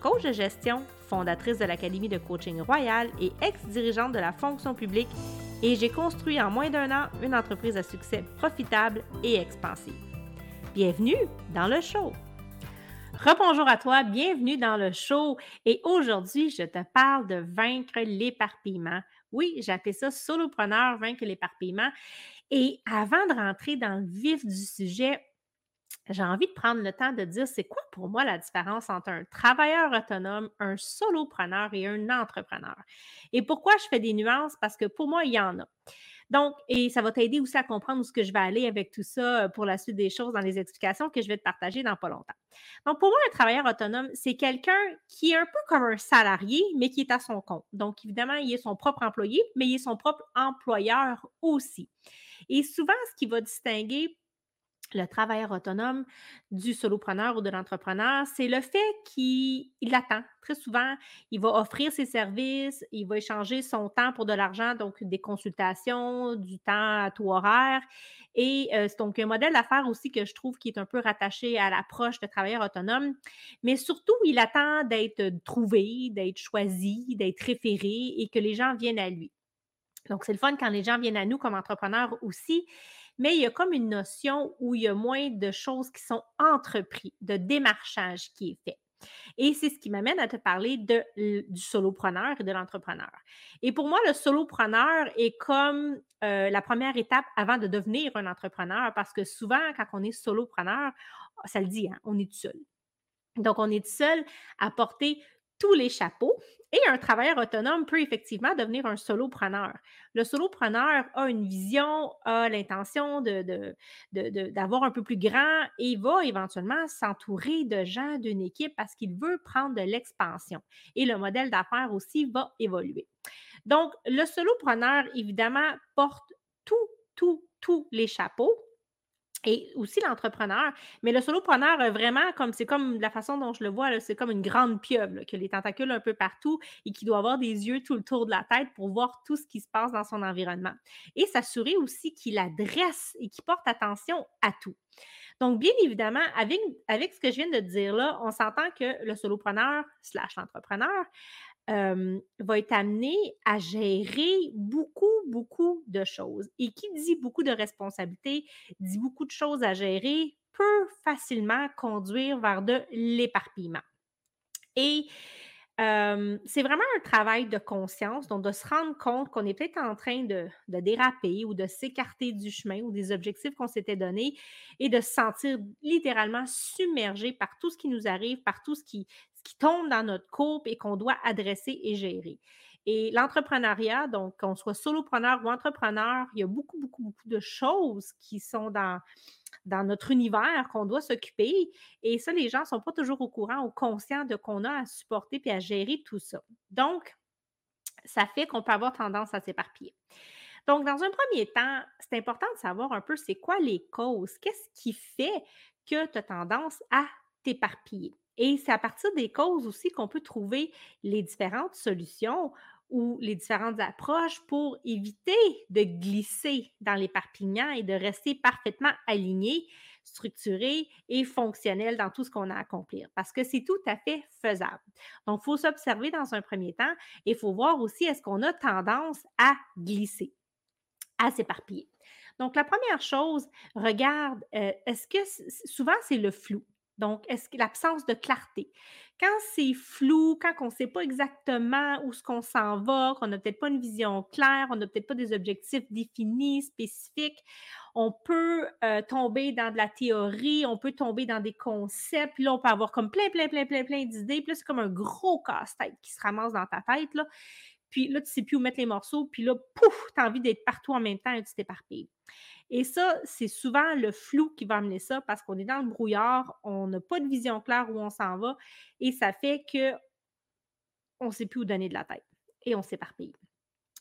coach de gestion, fondatrice de l'Académie de coaching royal et ex-dirigeante de la fonction publique, et j'ai construit en moins d'un an une entreprise à succès profitable et expansive. Bienvenue dans le show! Rebonjour à toi, bienvenue dans le show. Et aujourd'hui, je te parle de vaincre l'éparpillement. Oui, j'ai appelé ça solopreneur, vaincre l'éparpillement. Et avant de rentrer dans le vif du sujet, j'ai envie de prendre le temps de dire c'est quoi pour moi la différence entre un travailleur autonome, un solopreneur et un entrepreneur? Et pourquoi je fais des nuances? Parce que pour moi, il y en a. Donc, et ça va t'aider aussi à comprendre où ce que je vais aller avec tout ça euh, pour la suite des choses dans les explications que je vais te partager dans pas longtemps. Donc, pour moi, un travailleur autonome, c'est quelqu'un qui est un peu comme un salarié, mais qui est à son compte. Donc, évidemment, il est son propre employé, mais il est son propre employeur aussi. Et souvent, ce qui va distinguer le travailleur autonome du solopreneur ou de l'entrepreneur, c'est le fait qu'il attend. Très souvent, il va offrir ses services, il va échanger son temps pour de l'argent, donc des consultations, du temps à tout horaire. Et euh, c'est donc un modèle d'affaires aussi que je trouve qui est un peu rattaché à l'approche de travailleur autonome. Mais surtout, il attend d'être trouvé, d'être choisi, d'être référé et que les gens viennent à lui. Donc, c'est le fun quand les gens viennent à nous comme entrepreneurs aussi mais il y a comme une notion où il y a moins de choses qui sont entreprises, de démarchage qui est fait. Et c'est ce qui m'amène à te parler de, du solopreneur et de l'entrepreneur. Et pour moi, le solopreneur est comme euh, la première étape avant de devenir un entrepreneur parce que souvent, quand on est solopreneur, ça le dit, hein, on est tout seul. Donc, on est seul à porter tous les chapeaux. Et un travailleur autonome peut effectivement devenir un solopreneur. Le solopreneur a une vision, a l'intention de, d'avoir un peu plus grand et va éventuellement s'entourer de gens d'une équipe parce qu'il veut prendre de l'expansion. Et le modèle d'affaires aussi va évoluer. Donc, le solopreneur, évidemment, porte tout, tout, tous les chapeaux et aussi l'entrepreneur. Mais le solopreneur, vraiment, comme c'est comme la façon dont je le vois, c'est comme une grande pieuvre, qui a les tentacules un peu partout et qui doit avoir des yeux tout le tour de la tête pour voir tout ce qui se passe dans son environnement. Et s'assurer aussi qu'il adresse et qu'il porte attention à tout. Donc, bien évidemment, avec, avec ce que je viens de dire là, on s'entend que le solopreneur slash va être amené à gérer beaucoup, beaucoup de choses. Et qui dit beaucoup de responsabilités, dit beaucoup de choses à gérer, peut facilement conduire vers de l'éparpillement. Et c'est vraiment un travail de conscience, donc de se rendre compte qu'on est peut-être en train de, déraper ou de s'écarter du chemin ou des objectifs qu'on s'était donnés et de se sentir littéralement submergé par tout ce qui nous arrive, par tout ce qui, qui tombe dans notre courbe et qu'on doit adresser et gérer. Et l'entrepreneuriat, donc qu'on soit solopreneur ou entrepreneur, il y a beaucoup, beaucoup, beaucoup de choses qui sont dans, dans notre univers qu'on doit s'occuper. Et ça, les gens ne sont pas toujours au courant ou conscients de qu'on a à supporter et à gérer tout ça. Donc, ça fait qu'on peut avoir tendance à s'éparpiller. Donc, dans un premier temps, c'est important de savoir un peu c'est quoi les causes, qu'est-ce qui fait que tu as tendance à t'éparpiller? Et c'est à partir des causes aussi qu'on peut trouver les différentes solutions ou les différentes approches pour éviter de glisser dans l'éparpillement et de rester parfaitement aligné, structuré et fonctionnel dans tout ce qu'on a à accomplir, parce que c'est tout à fait faisable. Donc, il faut s'observer dans un premier temps et il faut voir aussi est-ce qu'on a tendance à glisser, à s'éparpiller. Donc, la première chose, regarde, euh, est-ce que souvent c'est le flou? Donc, est-ce que l'absence de clarté? Quand c'est flou, quand on ne sait pas exactement où ce qu'on s'en va, qu'on n'a peut-être pas une vision claire, on n'a peut-être pas des objectifs définis, spécifiques, on peut euh, tomber dans de la théorie, on peut tomber dans des concepts, puis là, on peut avoir comme plein, plein, plein, plein, plein d'idées, puis là, c'est comme un gros casse-tête qui se ramasse dans ta tête, là. Puis là, tu ne sais plus où mettre les morceaux, puis là, pouf, tu as envie d'être partout en même temps et tu t'éparpilles. Et ça, c'est souvent le flou qui va amener ça parce qu'on est dans le brouillard, on n'a pas de vision claire où on s'en va et ça fait que on ne sait plus où donner de la tête et on s'éparpille.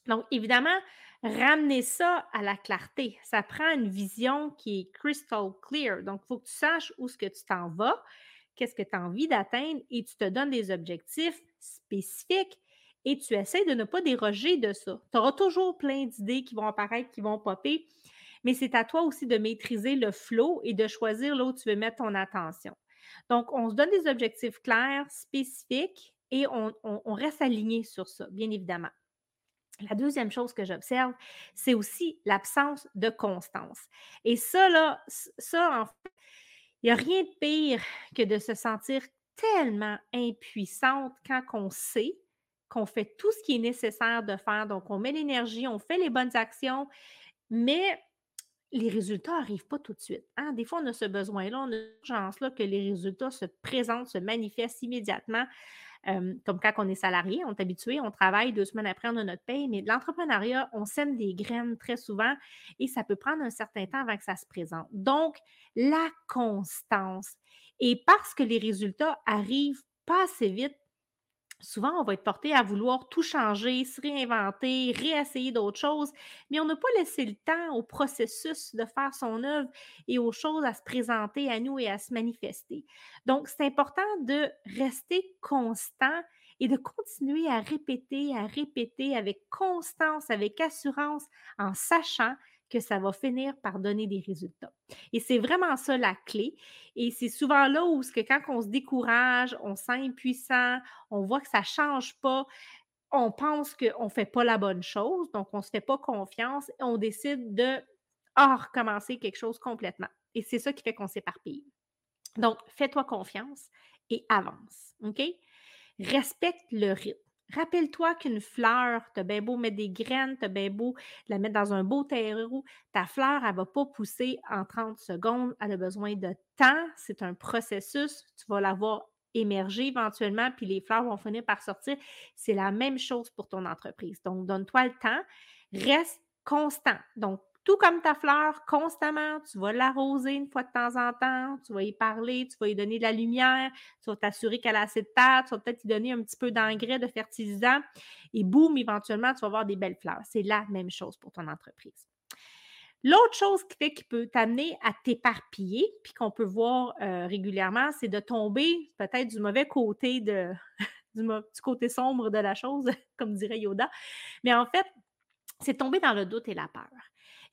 Donc, évidemment, ramener ça à la clarté. Ça prend une vision qui est crystal clear. Donc, il faut que tu saches où ce que tu t'en vas, qu'est-ce que tu as envie d'atteindre et tu te donnes des objectifs spécifiques et tu essaies de ne pas déroger de ça. Tu auras toujours plein d'idées qui vont apparaître, qui vont popper, mais c'est à toi aussi de maîtriser le flow et de choisir là où tu veux mettre ton attention. Donc, on se donne des objectifs clairs, spécifiques et on, reste aligné sur ça, bien évidemment. La deuxième chose que j'observe, c'est aussi l'absence de constance. Et ça, là, ça, en fait, il n'y a rien de pire que de se sentir tellement impuissante quand on sait qu'on fait tout ce qui est nécessaire de faire. Donc, on met l'énergie, on fait les bonnes actions, mais les résultats n'arrivent pas tout de suite. Hein? Des fois, on a ce besoin-là, on a l'urgence-là que les résultats se présentent, se manifestent immédiatement. comme quand on est salarié, on est habitué, on travaille deux semaines après, on a notre paye, mais l'entrepreneuriat, on sème des graines très souvent et ça peut prendre un certain temps avant que ça se présente. Donc, la constance. Et parce que les résultats arrivent pas assez vite, souvent, on va être porté à vouloir tout changer, se réinventer, réessayer d'autres choses, mais on n'a pas laissé le temps au processus de faire son œuvre et aux choses à se présenter à nous et à se manifester. Donc, c'est important de rester constant et de continuer à répéter, à répéter avec constance, avec assurance, en sachant que ça va finir par donner des résultats. Et c'est vraiment ça la clé. Et c'est souvent là où quand on se décourage, on se sent impuissant, on voit que ça ne change pas, on pense qu'on ne fait pas la bonne chose, donc on ne se fait pas confiance et on décide de ah, recommencer quelque chose complètement. Et c'est ça qui fait qu'on s'éparpille. Donc, fais-toi confiance et avance. OK? Respecte le rythme. Rappelle-toi qu'une fleur, tu as bien beau mettre des graines, tu as bien beau la mettre dans un beau terreau, ta fleur, elle ne va pas pousser en 30 secondes. Elle a besoin de temps. C'est un processus. Tu vas la voir émerger éventuellement, puis les fleurs vont finir par sortir. C'est la même chose pour ton entreprise. Donc, donne-toi le temps. Reste constant. Donc, tout comme ta fleur, constamment, tu vas l'arroser une fois de temps en temps, tu vas y parler, tu vas y donner de la lumière, tu vas t'assurer qu'elle a assez de terre, tu vas peut-être y donner un petit peu d'engrais, de fertilisant, et boum, éventuellement, tu vas avoir des belles fleurs. C'est la même chose pour ton entreprise. L'autre chose qui peut t'amener à t'éparpiller, puis qu'on peut voir euh, régulièrement, c'est de tomber peut-être du mauvais côté du, du côté sombre de la chose, comme dirait Yoda. Mais en fait, c'est tomber dans le doute et la peur.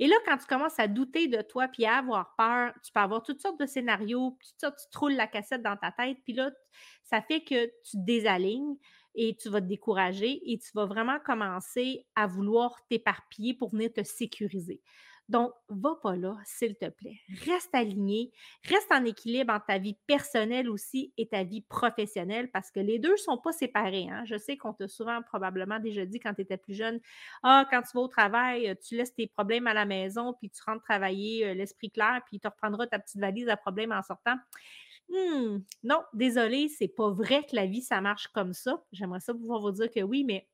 Et là, quand tu commences à douter de toi puis à avoir peur, tu peux avoir toutes sortes de scénarios, toutes sortes, tu te la cassette dans ta tête, puis là, ça fait que tu te désalignes et tu vas te décourager et tu vas vraiment commencer à vouloir t'éparpiller pour venir te sécuriser. Donc, va pas là, s'il te plaît. Reste aligné, reste en équilibre entre ta vie personnelle aussi et ta vie professionnelle parce que les deux ne sont pas séparés. Hein. Je sais qu'on t'a souvent probablement déjà dit quand tu étais plus jeune Ah, quand tu vas au travail, tu laisses tes problèmes à la maison, puis tu rentres travailler euh, l'esprit clair, puis tu reprendras ta petite valise à problèmes en sortant. Hum, non, désolé, c'est pas vrai que la vie, ça marche comme ça. J'aimerais ça pouvoir vous dire que oui, mais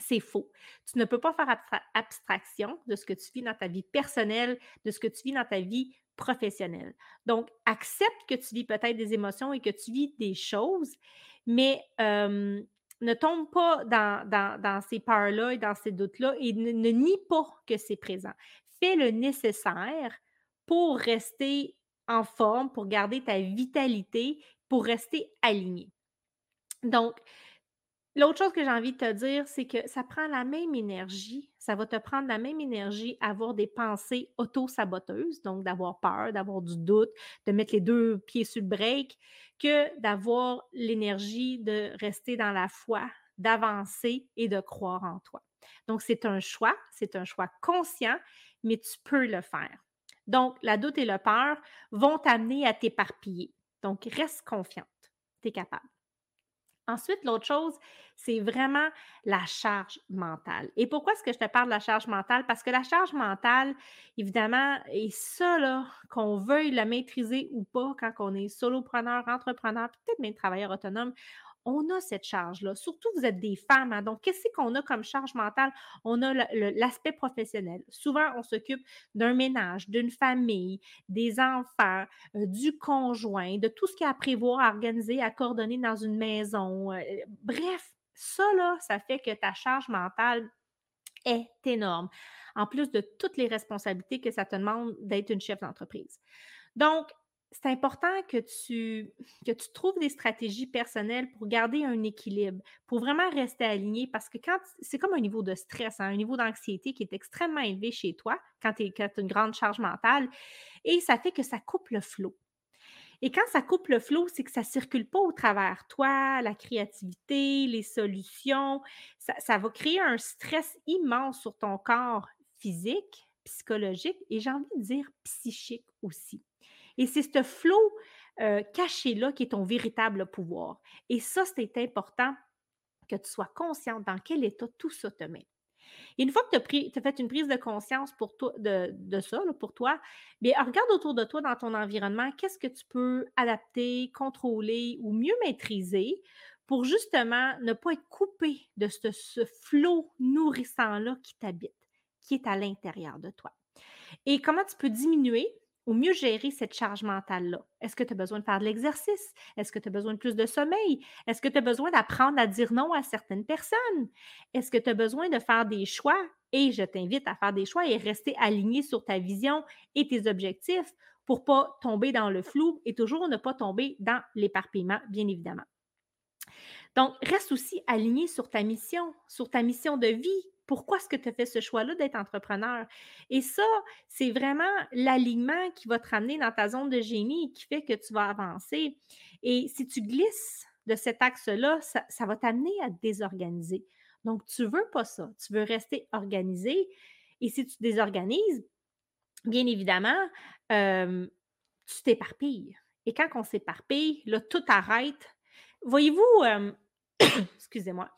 c'est faux. Tu ne peux pas faire abstraction de ce que tu vis dans ta vie personnelle, de ce que tu vis dans ta vie professionnelle. Donc, accepte que tu vis peut-être des émotions et que tu vis des choses, mais ne tombe pas dans, ces peurs-là et dans ces doutes-là et ne, nie pas que c'est présent. Fais le nécessaire pour rester en forme, pour garder ta vitalité, pour rester aligné. Donc, L'autre chose que j'ai envie de te dire, c'est que ça prend la même énergie, ça va te prendre la même énergie à avoir des pensées auto-saboteuses, donc d'avoir peur, d'avoir du doute, de mettre les deux pieds sur le break, que d'avoir l'énergie de rester dans la foi, d'avancer et de croire en toi. Donc, c'est un choix, c'est un choix conscient, mais tu peux le faire. Donc, la doute et la peur vont t'amener à t'éparpiller. Donc, reste confiante, tu es capable. Ensuite, l'autre chose, c'est vraiment la charge mentale. Et pourquoi est-ce que je te parle de la charge mentale? Parce que la charge mentale, évidemment, est ça, là, qu'on veuille la maîtriser ou pas quand on est solopreneur, entrepreneur, peut-être même travailleur autonome, on a cette charge-là. Surtout, vous êtes des femmes. Hein, donc, qu'est-ce qu'on a comme charge mentale? On a l'aspect professionnel. Souvent, on s'occupe d'un ménage, d'une famille, des enfants, euh, du conjoint, de tout ce qu'il y a à prévoir, à organiser, à coordonner dans une maison. Euh, bref, ça, là, ça fait que ta charge mentale est énorme, en plus de toutes les responsabilités que ça te demande d'être une chef d'entreprise. Donc, c'est important que tu, que tu trouves des stratégies personnelles pour garder un équilibre, pour vraiment rester aligné, parce que quand c'est comme un niveau de stress, hein, un niveau d'anxiété qui est extrêmement élevé chez toi quand tu as une grande charge mentale, et ça fait que ça coupe le flot. Et quand ça coupe le flot, c'est que ça ne circule pas au travers toi, la créativité, les solutions. Ça, ça va créer un stress immense sur ton corps physique, psychologique et j'ai envie de dire psychique aussi. Et c'est ce flot caché-là qui est ton véritable pouvoir. Et ça, c'est important que tu sois consciente dans quel état tout ça te met. Et une fois que tu as, fait une prise de conscience pour toi, de, ça, pour toi, bien, regarde autour de toi dans ton environnement, qu'est-ce que tu peux adapter, contrôler ou mieux maîtriser pour justement ne pas être coupé de ce, ce flot nourrissant-là qui t'habite, qui est à l'intérieur de toi. Et comment tu peux diminuer ou mieux gérer cette charge mentale-là? Est-ce que tu as besoin de faire de l'exercice? Est-ce que tu as besoin de plus de sommeil? Est-ce que tu as besoin d'apprendre à dire non à certaines personnes? Est-ce que tu as besoin de faire des choix? Et je t'invite à faire des choix et rester aligné sur ta vision et tes objectifs pour ne pas tomber dans le flou et toujours ne pas tomber dans l'éparpillement, bien évidemment. Donc, reste aussi aligné sur ta mission, sur ta mission de vie, pourquoi est-ce que tu as fait ce choix-là d'être entrepreneur? Et ça, c'est vraiment l'alignement qui va te ramener dans ta zone de génie qui fait que tu vas avancer. Et si tu glisses de cet axe-là, ça, va t'amener à te désorganiser. Donc, tu ne veux pas ça. Tu veux rester organisé. Et si tu désorganises, bien évidemment, euh, tu t'éparpilles. Et quand on s'éparpille, là, tout arrête. Voyez-vous, euh, excusez-moi,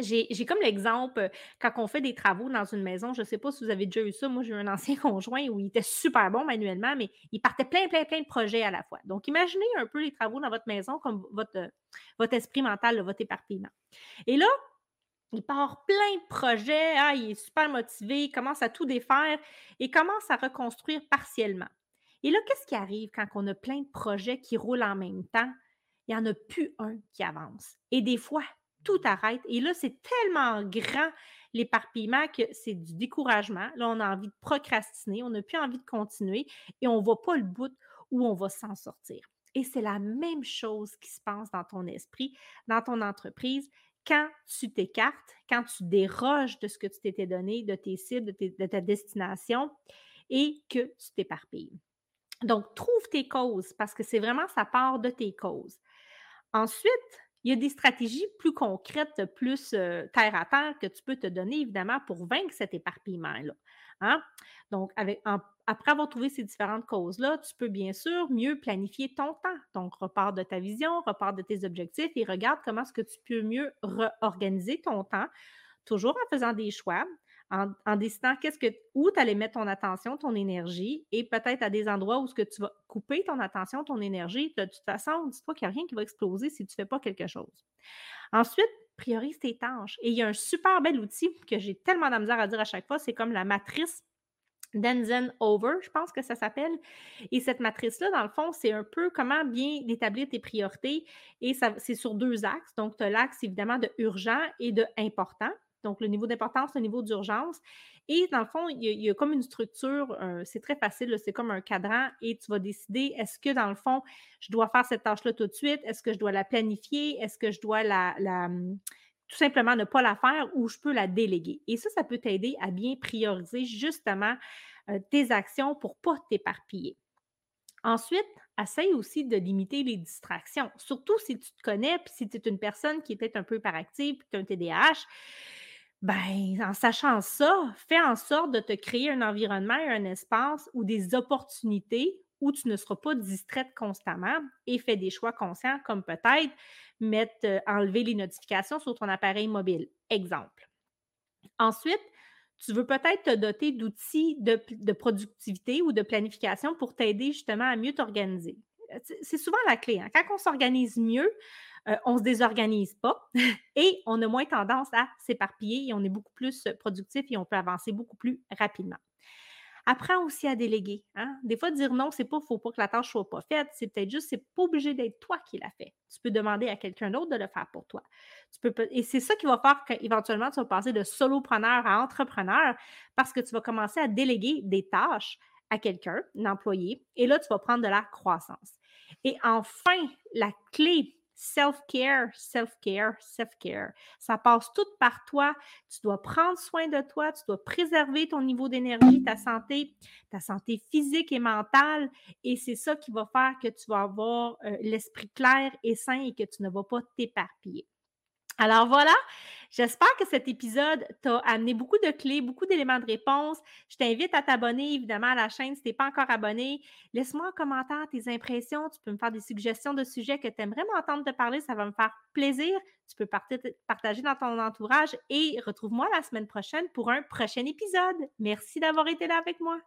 j'ai comme l'exemple, quand on fait des travaux dans une maison, je ne sais pas si vous avez déjà eu ça, moi j'ai eu un ancien conjoint où il était super bon manuellement, mais il partait plein, plein, plein de projets à la fois. Donc imaginez un peu les travaux dans votre maison comme votre, votre esprit mental, votre éparpillement. Et là, il part plein de projets, ah, il est super motivé, il commence à tout défaire et commence à reconstruire partiellement. Et là, qu'est-ce qui arrive quand on a plein de projets qui roulent en même temps? Il n'y en a plus un qui avance. Et des fois, tout arrête. Et là, c'est tellement grand l'éparpillement que c'est du découragement. Là, on a envie de procrastiner, on n'a plus envie de continuer et on ne voit pas le bout où on va s'en sortir. Et c'est la même chose qui se passe dans ton esprit, dans ton entreprise. Quand tu t'écartes, quand tu déroges de ce que tu t'étais donné, de tes cibles, de, de ta destination et que tu t'éparpilles. Donc, trouve tes causes parce que c'est vraiment ça part de tes causes. Ensuite, il y a des stratégies plus concrètes, plus terre à terre que tu peux te donner, évidemment, pour vaincre cet éparpillement-là. Hein? Donc, après avoir trouvé ces différentes causes-là, tu peux bien sûr mieux planifier ton temps. Donc, repart de ta vision, repart de tes objectifs et regarde comment est-ce que tu peux mieux réorganiser ton temps, toujours en faisant des choix, en, décidant où tu allais mettre ton attention, ton énergie, et peut-être à des endroits où ce tu vas couper ton attention, ton énergie. De toute façon, dis-toi qu'il n'y a rien qui va exploser si tu ne fais pas quelque chose. Ensuite, priorise tes tâches. Et il y a un super bel outil que j'ai tellement de à dire à chaque fois, c'est comme la matrice Denzen Over, je pense que ça s'appelle. Et cette matrice-là, dans le fond, c'est un peu comment bien établir tes priorités. Et c'est sur deux axes. Donc, tu as l'axe évidemment de urgent et de important donc le niveau d'importance, le niveau d'urgence. Et dans le fond, il y, a, comme une structure, c'est très facile, c'est comme un cadran et tu vas décider est-ce que dans le fond, je dois faire cette tâche-là tout de suite, est-ce que je dois la planifier, est-ce que je dois la, tout simplement ne pas la faire ou je peux la déléguer? Et ça, ça peut t'aider à bien prioriser justement euh, tes actions pour ne pas t'éparpiller. Ensuite, essaye aussi de limiter les distractions, surtout si tu te connais, puis si tu es une personne qui est peut-être un peu hyperactive, puis tu as un TDAH ben, en sachant ça, fais en sorte de te créer un environnement et un espace ou des opportunités où tu ne seras pas distraite constamment et fais des choix conscients comme peut-être mettre, euh, enlever les notifications sur ton appareil mobile. Exemple. Ensuite, tu veux peut-être te doter d'outils de, productivité ou de planification pour t'aider justement à mieux t'organiser. C'est souvent la clé. Hein. Quand on s'organise mieux, euh, on ne se désorganise pas et on a moins tendance à s'éparpiller et on est beaucoup plus productif et on peut avancer beaucoup plus rapidement. Apprends aussi à déléguer. Hein? Des fois, dire non, c'est pas, faut pas que la tâche soit pas faite. C'est peut-être juste, c'est pas obligé d'être toi qui l'a fait. Tu peux demander à quelqu'un d'autre de le faire pour toi. Tu peux, et c'est ça qui va faire qu'éventuellement, tu vas passer de solopreneur à entrepreneur parce que tu vas commencer à déléguer des tâches à quelqu'un, un employé, et là, tu vas prendre de la croissance. Et enfin, la clé self-care, self-care, self-care. Ça passe tout par toi. Tu dois prendre soin de toi, tu dois préserver ton niveau d'énergie, ta santé, ta santé physique et mentale. Et c'est ça qui va faire que tu vas avoir euh, l'esprit clair et sain et que tu ne vas pas t'éparpiller. Alors voilà, j'espère que cet épisode t'a amené beaucoup de clés, beaucoup d'éléments de réponse. Je t'invite à t'abonner évidemment à la chaîne si tu n'es pas encore abonné. Laisse-moi en commentaire tes impressions. Tu peux me faire des suggestions de sujets que tu aimerais m'entendre te parler. Ça va me faire plaisir. Tu peux partager dans ton entourage et retrouve-moi la semaine prochaine pour un prochain épisode. Merci d'avoir été là avec moi.